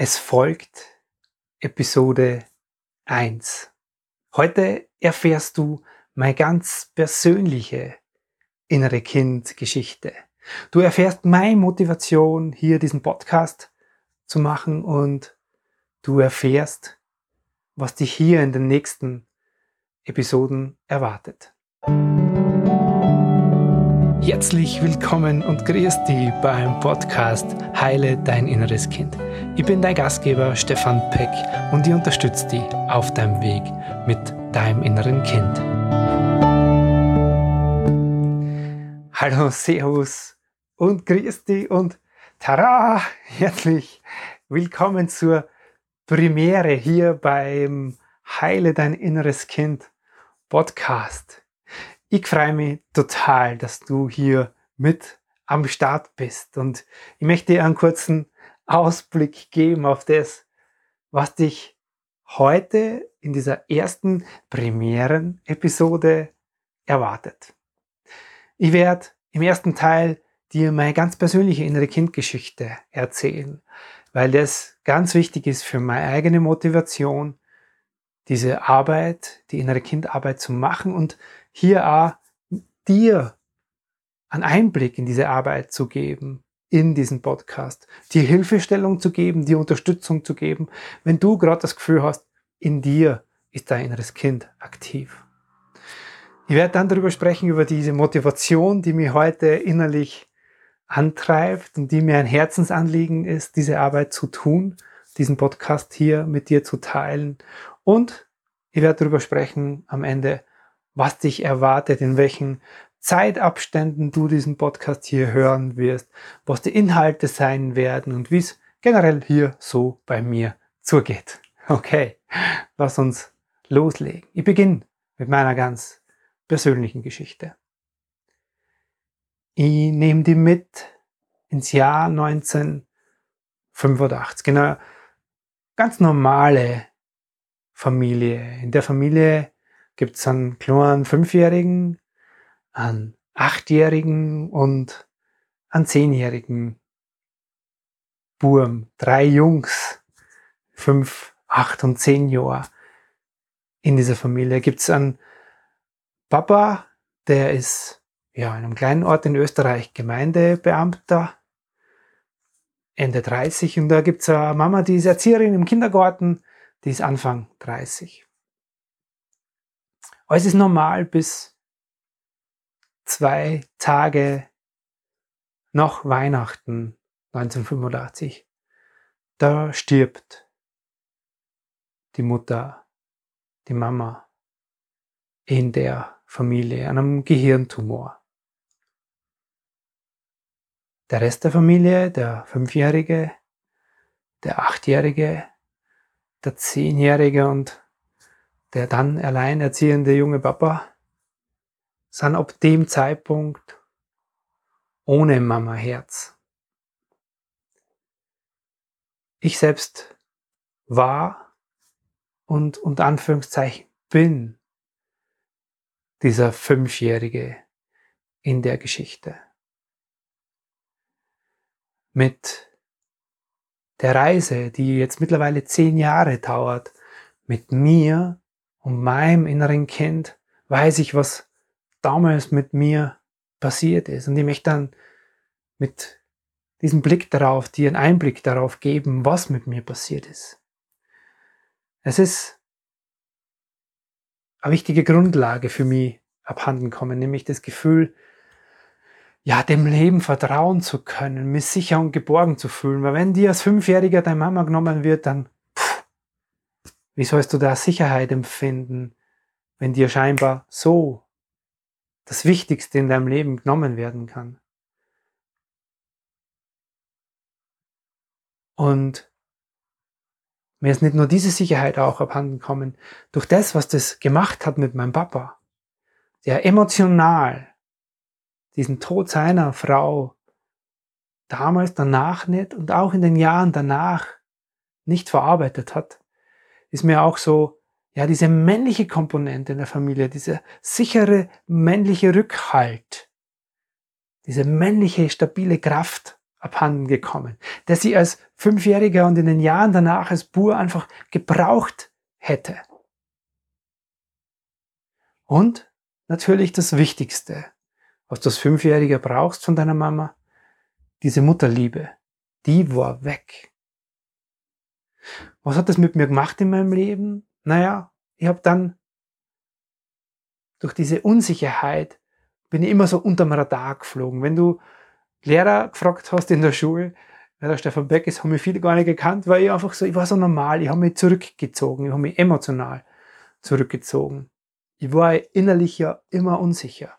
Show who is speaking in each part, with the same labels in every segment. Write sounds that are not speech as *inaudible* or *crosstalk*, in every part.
Speaker 1: Es folgt Episode 1. Heute erfährst du meine ganz persönliche innere Kind-Geschichte. Du erfährst meine Motivation, hier diesen Podcast zu machen und du erfährst, was dich hier in den nächsten Episoden erwartet. Herzlich willkommen und grüß dich beim Podcast Heile dein inneres Kind. Ich bin dein Gastgeber Stefan Peck und ich unterstütze dich auf deinem Weg mit deinem inneren Kind. Hallo, Servus und grüß dich und tada! Herzlich willkommen zur Premiere hier beim Heile dein inneres Kind Podcast. Ich freue mich total, dass du hier mit am Start bist und ich möchte dir einen kurzen Ausblick geben auf das, was dich heute in dieser ersten Premieren-Episode erwartet. Ich werde im ersten Teil dir meine ganz persönliche innere Kindgeschichte erzählen, weil das ganz wichtig ist für meine eigene Motivation, diese Arbeit, die innere Kindarbeit zu machen und hier auch dir einen Einblick in diese Arbeit zu geben, in diesen Podcast, dir Hilfestellung zu geben, dir Unterstützung zu geben, wenn du gerade das Gefühl hast, in dir ist dein inneres Kind aktiv. Ich werde dann darüber sprechen, über diese Motivation, die mich heute innerlich antreibt und die mir ein Herzensanliegen ist, diese Arbeit zu tun, diesen Podcast hier mit dir zu teilen. Und ich werde darüber sprechen am Ende, was dich erwartet, in welchen Zeitabständen du diesen Podcast hier hören wirst, was die Inhalte sein werden und wie es generell hier so bei mir zugeht. *laughs* Okay, lass uns loslegen. Ich beginne mit meiner ganz persönlichen Geschichte. Ich nehme die mit ins Jahr 1985. Genau, ganz normale Familie. In der Familie gibt es einen kleinen Fünfjährigen, einen Achtjährigen und einen Zehnjährigen Burm. Drei Jungs, fünf, acht und zehn Jahre in dieser Familie. Gibt es einen Papa, der ist ja in einem kleinen Ort in Österreich Gemeindebeamter, Ende 30. Und da gibt es eine Mama, die ist Erzieherin im Kindergarten, die ist Anfang 30. Alles ist normal bis zwei Tage nach Weihnachten 1985. Da stirbt die Mutter, die Mama in der Familie an einem Gehirntumor. Der Rest der Familie, der Fünfjährige, der Achtjährige, der Zehnjährige und der dann alleinerziehende junge Papa, sind ab dem Zeitpunkt ohne Mama Herz. Ich selbst war und unter Anführungszeichen bin dieser Fünfjährige in der Geschichte. Mit der Reise, die jetzt mittlerweile zehn Jahre dauert, mit mir und meinem inneren Kind weiß ich, was damals mit mir passiert ist. Und ich möchte dann mit diesem Blick darauf, dir einen Einblick darauf geben, was mit mir passiert ist. Es ist eine wichtige Grundlage für mich abhanden kommen, nämlich das Gefühl, ja, dem Leben vertrauen zu können, mich sicher und geborgen zu fühlen. Weil wenn dir als Fünfjähriger deine Mama genommen wird, dann wie sollst du da Sicherheit empfinden, wenn dir scheinbar so das Wichtigste in deinem Leben genommen werden kann? Und mir ist nicht nur diese Sicherheit auch abhanden gekommen, durch das, was das gemacht hat mit meinem Papa, der emotional diesen Tod seiner Frau damals, danach nicht und auch in den Jahren danach nicht verarbeitet hat ist mir auch so, ja, diese männliche Komponente in der Familie, dieser sichere männliche Rückhalt, diese männliche stabile Kraft abhanden gekommen, der sie als Fünfjähriger und in den Jahren danach als Bur einfach gebraucht hätte. Und natürlich das Wichtigste, was du als Fünfjähriger brauchst von deiner Mama, diese Mutterliebe, die war weg. Was hat das mit mir gemacht in meinem Leben? Naja, ich habe dann durch diese Unsicherheit bin ich immer so unterm Radar geflogen. Wenn du Lehrer gefragt hast in der Schule, wer der Stefan Beck ist, haben mich viele gar nicht gekannt, weil ich einfach so, ich war so normal, ich habe mich zurückgezogen, ich habe mich emotional zurückgezogen. Ich war innerlich ja immer unsicher.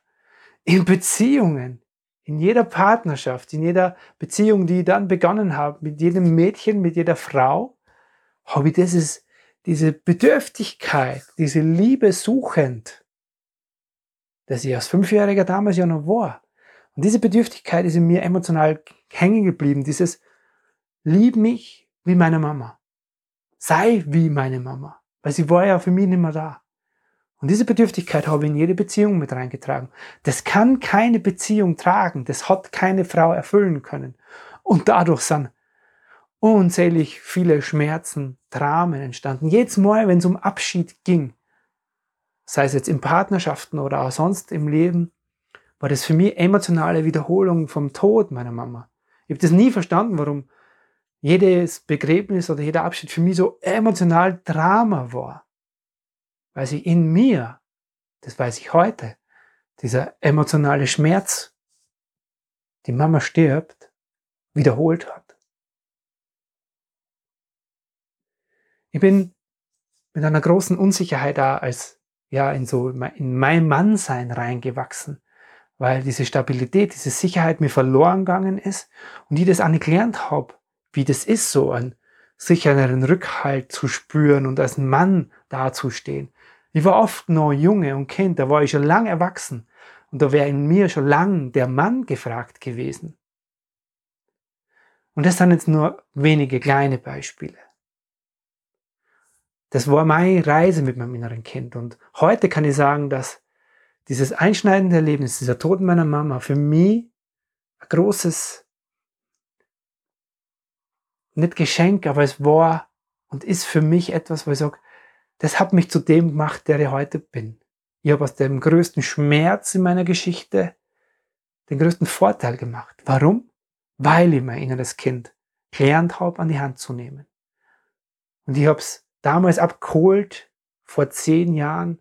Speaker 1: In Beziehungen, in jeder Partnerschaft, in jeder Beziehung, die ich dann begonnen habe, mit jedem Mädchen, mit jeder Frau, habe ich dieses, diese Bedürftigkeit, diese Liebe suchend, dass ich als Fünfjähriger damals ja noch war. Und diese Bedürftigkeit ist in mir emotional hängen geblieben. Dieses Lieb mich wie meine Mama. Sei wie meine Mama. Weil sie war ja für mich nicht mehr da. Und diese Bedürftigkeit habe ich in jede Beziehung mit reingetragen. Das kann keine Beziehung tragen. Das hat keine Frau erfüllen können. Und dadurch sind unzählig viele Schmerzen, Dramen entstanden. Jedes Mal, wenn es um Abschied ging, sei es jetzt in Partnerschaften oder auch sonst im Leben, war das für mich emotionale Wiederholung vom Tod meiner Mama. Ich habe das nie verstanden, warum jedes Begräbnis oder jeder Abschied für mich so emotional Drama war weil sie in mir, das weiß ich heute, dieser emotionale Schmerz, die Mama stirbt, wiederholt hat. Ich bin mit einer großen Unsicherheit da als, ja, in so, in mein Mannsein reingewachsen, weil diese Stabilität, diese Sicherheit mir verloren gegangen ist und ich das auch nicht gelernt habe, wie das ist, so einen sicheren Rückhalt zu spüren und als Mann dazustehen. Ich war oft noch Junge und Kind, da war ich schon lang erwachsen und da wäre in mir schon lang der Mann gefragt gewesen. Und das sind jetzt nur wenige kleine Beispiele. Das war meine Reise mit meinem inneren Kind und heute kann ich sagen, dass dieses einschneidende Erlebnis, dieser Tod meiner Mama für mich ein großes, nicht Geschenk, aber es war und ist für mich etwas, wo ich sage, das hat mich zu dem gemacht, der ich heute bin. Ich habe aus dem größten Schmerz in meiner Geschichte den größten Vorteil gemacht. Warum? Weil ich mein inneres Kind gelernt habe, an die Hand zu nehmen. Und ich habe es damals abgeholt, vor zehn Jahren,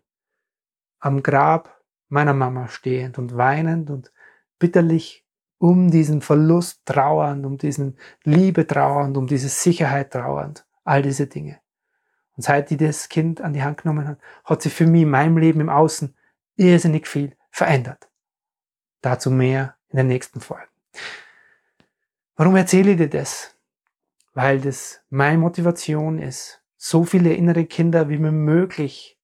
Speaker 1: am Grab meiner Mama stehend und weinend und bitterlich um diesen Verlust trauernd, um diesen Liebe trauernd, um diese Sicherheit trauernd, all diese Dinge. Und seit ich das Kind an die Hand genommen habe, hat sich für mich in meinem Leben im Außen irrsinnig viel verändert. Dazu mehr in den nächsten Folgen. Warum erzähle ich dir das? Weil das meine Motivation ist, so viele innere Kinder wie mir möglich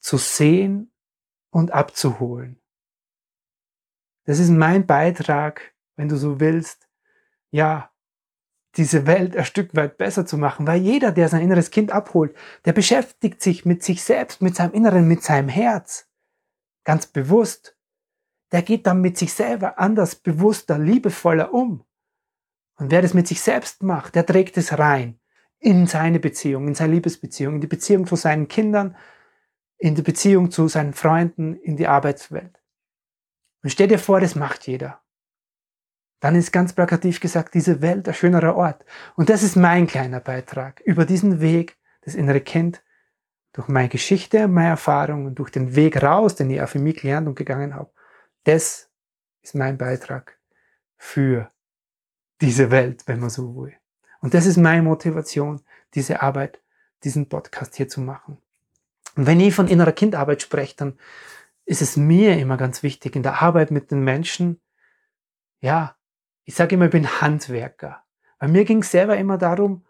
Speaker 1: zu sehen und abzuholen. Das ist mein Beitrag, wenn du so willst, ja, diese Welt ein Stück weit besser zu machen, weil jeder, der sein inneres Kind abholt, der beschäftigt sich mit sich selbst, mit seinem Inneren, mit seinem Herz. Ganz bewusst. Der geht dann mit sich selber anders, bewusster, liebevoller um. Und wer das mit sich selbst macht, der trägt es rein in seine Beziehung, in seine Liebesbeziehung, in die Beziehung zu seinen Kindern, in die Beziehung zu seinen Freunden, in die Arbeitswelt. Und stell dir vor, das macht jeder dann ist ganz plakativ gesagt diese Welt ein schönerer Ort. Und das ist mein kleiner Beitrag über diesen Weg, das innere Kind, durch meine Geschichte, meine Erfahrung und durch den Weg raus, den ich auch für mich gelernt und gegangen habe. Das ist mein Beitrag für diese Welt, wenn man so will. Und das ist meine Motivation, diese Arbeit, diesen Podcast hier zu machen. Und wenn ich von innerer Kindarbeit spreche, dann ist es mir immer ganz wichtig, in der Arbeit mit den Menschen, ja, ich sage immer, ich bin Handwerker. Weil mir ging es selber immer darum,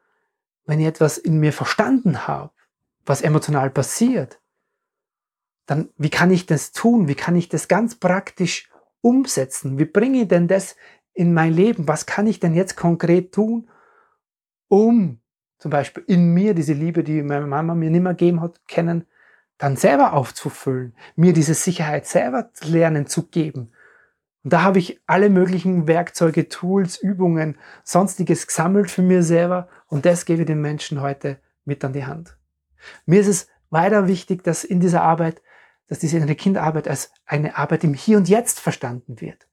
Speaker 1: wenn ich etwas in mir verstanden habe, was emotional passiert, dann wie kann ich das tun? Wie kann ich das ganz praktisch umsetzen? Wie bringe ich denn das in mein Leben? Was kann ich denn jetzt konkret tun, um zum Beispiel in mir diese Liebe, die meine Mama mir nicht mehr gegeben hat, kennen, dann selber aufzufüllen, mir diese Sicherheit selber lernen zu geben Und da habe ich alle möglichen Werkzeuge, Tools, Übungen, sonstiges gesammelt für mir selber und das gebe ich den Menschen heute mit an die Hand. Mir ist es weiter wichtig, dass in dieser Arbeit, dass diese innere Kindarbeit als eine Arbeit im Hier und Jetzt verstanden wird.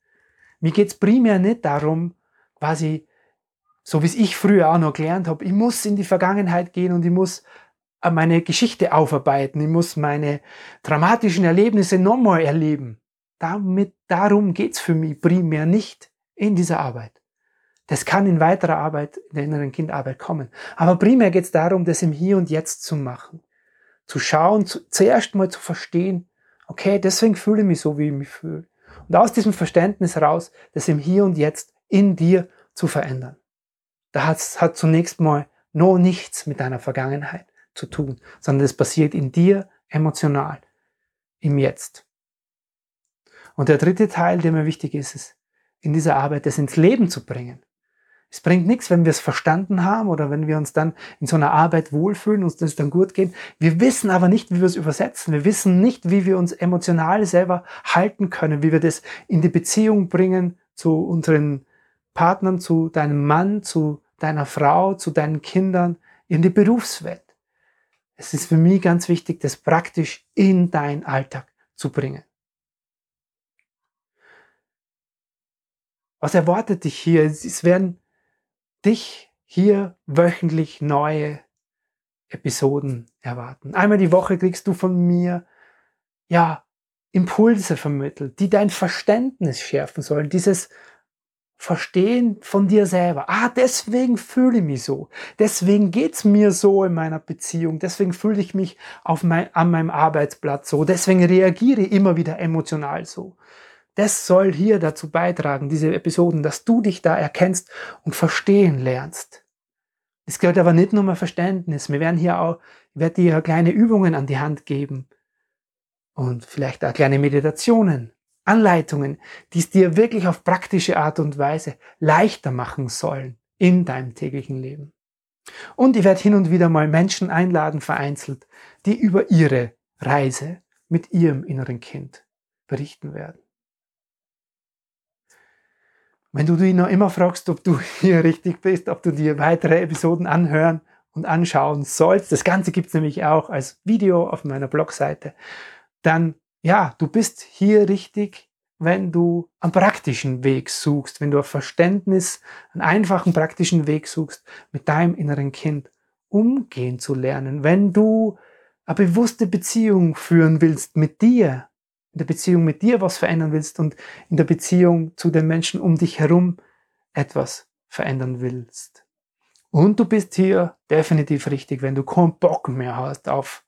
Speaker 1: Mir geht es primär nicht darum, quasi, so wie es ich früher auch noch gelernt habe, ich muss in die Vergangenheit gehen und ich muss äh, meine Geschichte aufarbeiten, ich muss meine dramatischen Erlebnisse nochmal erleben. Damit, darum geht's für mich primär nicht in dieser Arbeit. Das kann in weiterer Arbeit, in der inneren Kindarbeit kommen. Aber primär geht's darum, das im Hier und Jetzt zu machen. Zu schauen, zu, zuerst mal zu verstehen, okay, deswegen fühle ich mich so, wie ich mich fühle. Und aus diesem Verständnis heraus, das im Hier und Jetzt in dir zu verändern. Da hat, hat zunächst mal noch nichts mit deiner Vergangenheit zu tun, sondern es passiert in dir emotional, im Jetzt. Und der dritte Teil, der mir wichtig ist, ist in dieser Arbeit, das ins Leben zu bringen. Es bringt nichts, wenn wir es verstanden haben oder wenn wir uns dann in so einer Arbeit wohlfühlen, uns das dann gut geht. Wir wissen aber nicht, wie wir es übersetzen. Wir wissen nicht, wie wir uns emotional selber halten können, wie wir das in die Beziehung bringen zu unseren Partnern, zu deinem Mann, zu deiner Frau, zu deinen Kindern, in die Berufswelt. Es ist für mich ganz wichtig, das praktisch in deinen Alltag zu bringen. Was erwartet dich hier? Es werden dich hier wöchentlich neue Episoden erwarten. Einmal die Woche kriegst du von mir, ja, Impulse vermittelt, die dein Verständnis schärfen sollen. Dieses Verstehen von dir selber. Ah, deswegen fühle ich mich so. Deswegen geht's mir so in meiner Beziehung. Deswegen fühle ich mich auf mein, an meinem Arbeitsplatz so. Deswegen reagiere ich immer wieder emotional so. Das soll hier dazu beitragen, diese Episoden, dass du dich da erkennst und verstehen lernst. Es gehört aber nicht nur um Verständnis. Wir werden hier auch, ich werde dir kleine Übungen an die Hand geben und vielleicht auch kleine Meditationen, Anleitungen, die es dir wirklich auf praktische Art und Weise leichter machen sollen in deinem täglichen Leben. Und ich werde hin und wieder mal Menschen einladen, vereinzelt, die über ihre Reise mit ihrem inneren Kind berichten werden. Wenn du dich noch immer fragst, ob du *laughs* hier richtig bist, ob du dir weitere Episoden anhören und anschauen sollst, das Ganze gibt es nämlich auch als Video auf meiner Blogseite, dann ja, du bist hier richtig, wenn du einen praktischen Weg suchst, wenn du ein Verständnis, einen einfachen praktischen Weg suchst, mit deinem inneren Kind umgehen zu lernen, wenn du eine bewusste Beziehung führen willst mit dir, in der Beziehung mit dir was verändern willst und in der Beziehung zu den Menschen um dich herum etwas verändern willst. Und du bist hier definitiv richtig, wenn du keinen Bock mehr hast auf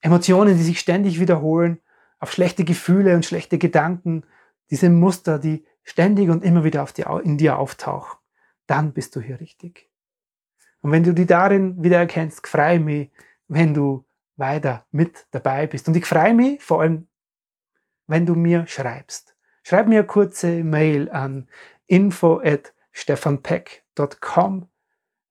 Speaker 1: Emotionen, die sich ständig wiederholen, auf schlechte Gefühle und schlechte Gedanken, diese Muster, die ständig und immer wieder die, in dir auftauchen, dann bist du hier richtig. Und wenn du die darin wieder erkennst, freue mich, wenn du weiter mit dabei bist. Und ich freue mich vor allem wenn du mir schreibst. Schreib mir eine kurze Mail an info at stefanpeck.com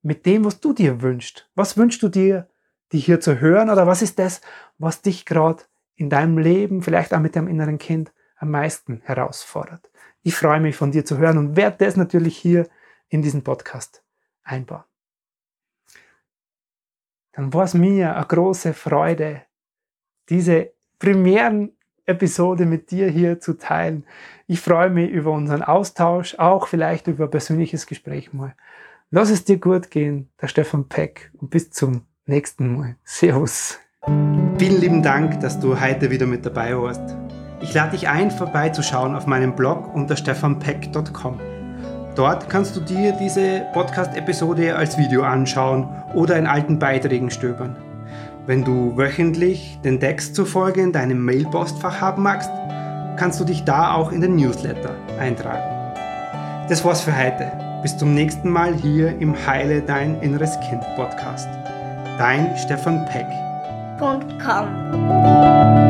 Speaker 1: mit dem, was du dir wünschst. Was wünschst du dir, die hier zu hören oder was ist das, was dich gerade in deinem Leben, vielleicht auch mit deinem inneren Kind, am meisten herausfordert? Ich freue mich von dir zu hören und werde das natürlich hier in diesen Podcast einbauen. Dann war es mir eine große Freude, diese Premieren Episode mit dir hier zu teilen. Ich freue mich über unseren Austausch, auch vielleicht über ein persönliches Gespräch mal. Lass es dir gut gehen, der Stefan Peck und bis zum nächsten Mal. Servus. Vielen lieben Dank, dass du heute wieder mit dabei warst. Ich lade dich ein, vorbeizuschauen auf meinem Blog unter stefanpeck.com. Dort kannst du dir diese Podcast-Episode als Video anschauen oder in alten Beiträgen stöbern. Wenn du wöchentlich den Text zufolge in deinem Mailpostfach haben magst, kannst du dich da auch in den Newsletter eintragen. Das war's für heute. Bis zum nächsten Mal hier im Heile Dein Inneres Kind Podcast. Dein Stefan Peck. www.thebrainfeed.com.